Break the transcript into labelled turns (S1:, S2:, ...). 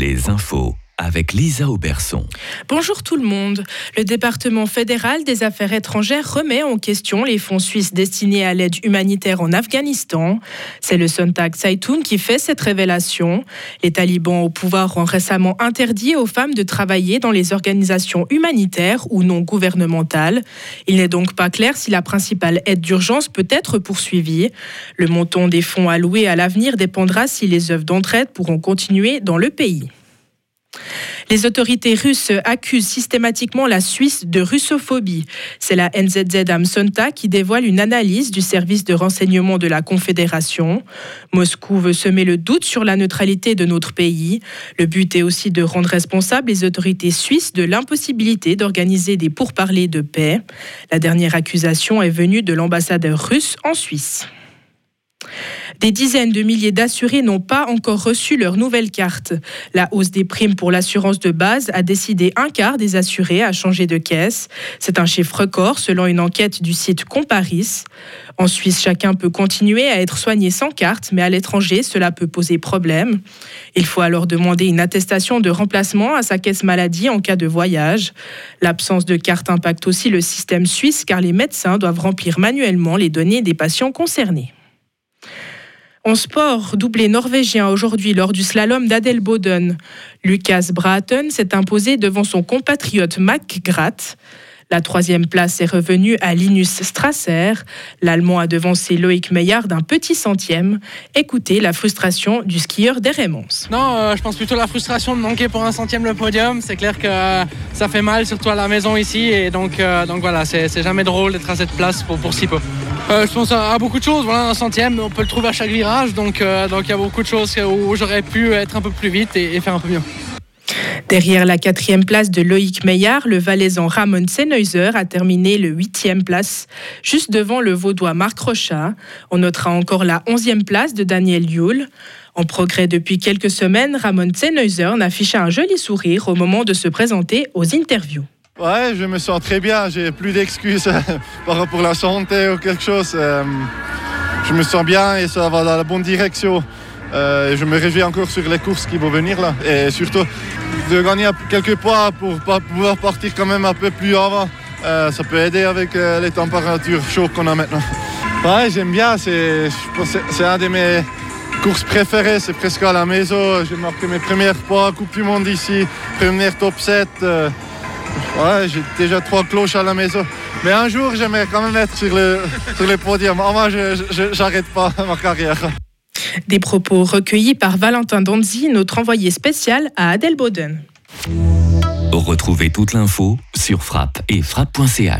S1: Les infos avec Lisa Auberson.
S2: Bonjour tout le monde. Le département fédéral des affaires étrangères remet en question les fonds suisses destinés à l'aide humanitaire en Afghanistan. C'est le Sonntag Zeitung qui fait cette révélation. Les talibans au pouvoir ont récemment interdit aux femmes de travailler dans les organisations humanitaires ou non gouvernementales. Il n'est donc pas clair si la principale aide d'urgence peut être poursuivie. Le montant des fonds alloués à l'avenir dépendra si les œuvres d'entraide pourront continuer dans le pays. Les autorités russes accusent systématiquement la Suisse de russophobie. C'est la NZZ Amsonta qui dévoile une analyse du service de renseignement de la Confédération. Moscou veut semer le doute sur la neutralité de notre pays. Le but est aussi de rendre responsables les autorités suisses de l'impossibilité d'organiser des pourparlers de paix. La dernière accusation est venue de l'ambassadeur russe en Suisse. Des dizaines de milliers d'assurés n'ont pas encore reçu leur nouvelle carte. La hausse des primes pour l'assurance de base a décidé un quart des assurés à changer de caisse. C'est un chiffre record selon une enquête du site Comparis. En Suisse, chacun peut continuer à être soigné sans carte, mais à l'étranger, cela peut poser problème. Il faut alors demander une attestation de remplacement à sa caisse maladie en cas de voyage. L'absence de carte impacte aussi le système suisse car les médecins doivent remplir manuellement les données des patients concernés. En sport, doublé norvégien aujourd'hui lors du slalom d'Adelboden. Lucas Braten s'est imposé devant son compatriote Mac Gratt. La troisième place est revenue à Linus Strasser. L'Allemand a devancé Loïc Meillard d'un petit centième. Écoutez la frustration du skieur des
S3: Non, euh, je pense plutôt la frustration de manquer pour un centième le podium. C'est clair que euh, ça fait mal, surtout à la maison ici. Et donc, euh, voilà, c'est jamais drôle d'être à cette place pour, pour si peu. Je pense à, beaucoup de choses. Voilà, un centième, on peut le trouver à chaque virage. Donc, donc il y a beaucoup de choses où j'aurais pu être un peu plus vite et faire un peu mieux.
S2: Derrière la quatrième place de Loïc Meillard, le Valaisan Ramon Sennheiser a terminé le huitième place, juste devant le Vaudois Marc Rochat. On notera encore la onzième place de Daniel Yule. En progrès depuis quelques semaines, Ramon Sennheiser n'affichait un joli sourire au moment de se présenter aux interviews.
S4: Ouais, je me sens très bien. J'ai plus d'excuses par rapport à la santé ou quelque chose. Euh, je me sens bien et ça va dans la bonne direction. Euh, je me réjouis encore sur les courses qui vont venir là. Et surtout de gagner quelques poids pour pouvoir partir quand même un peu plus avant. Euh, ça peut aider avec euh, les températures chaudes qu'on a maintenant. Ouais, j'aime bien. C'est un de mes courses préférées. C'est presque à la maison. J'ai marqué mes premières poids Coupe du Monde ici. Première top 7. Ouais, j'ai déjà trois cloches à la maison. Mais un jour, j'aimerais quand même être sur le, sur le podium. Moi, je n'arrête pas ma carrière.
S2: Des propos recueillis par Valentin Donzi, notre envoyé spécial à Adelboden.
S1: Retrouvez toute l'info sur frappe et frappe.ch.